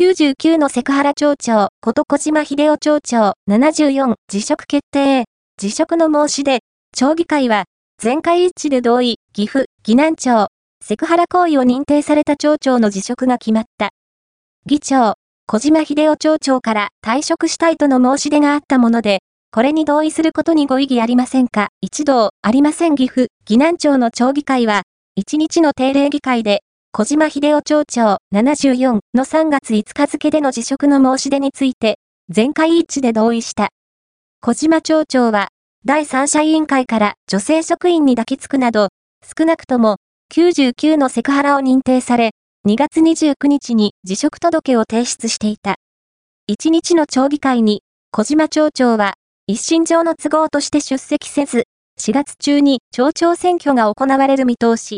99のセクハラ町長、こと小島秀夫町長、74、辞職決定。辞職の申し出、町議会は、全会一致で同意、岐阜、岐南町、セクハラ行為を認定された町長の辞職が決まった。議長、小島秀夫町長から退職したいとの申し出があったもので、これに同意することにご異議ありませんか？一同、ありません岐阜、岐南町の町議会は、1日の定例議会で、小島秀夫町長74の3月5日付での辞職の申し出について、全会一致で同意した。小島町長は、第三者委員会から女性職員に抱きつくなど、少なくとも99のセクハラを認定され、2月29日に辞職届を提出していた。1日の町議会に、小島町長は、一身上の都合として出席せず、4月中に町長選挙が行われる見通し。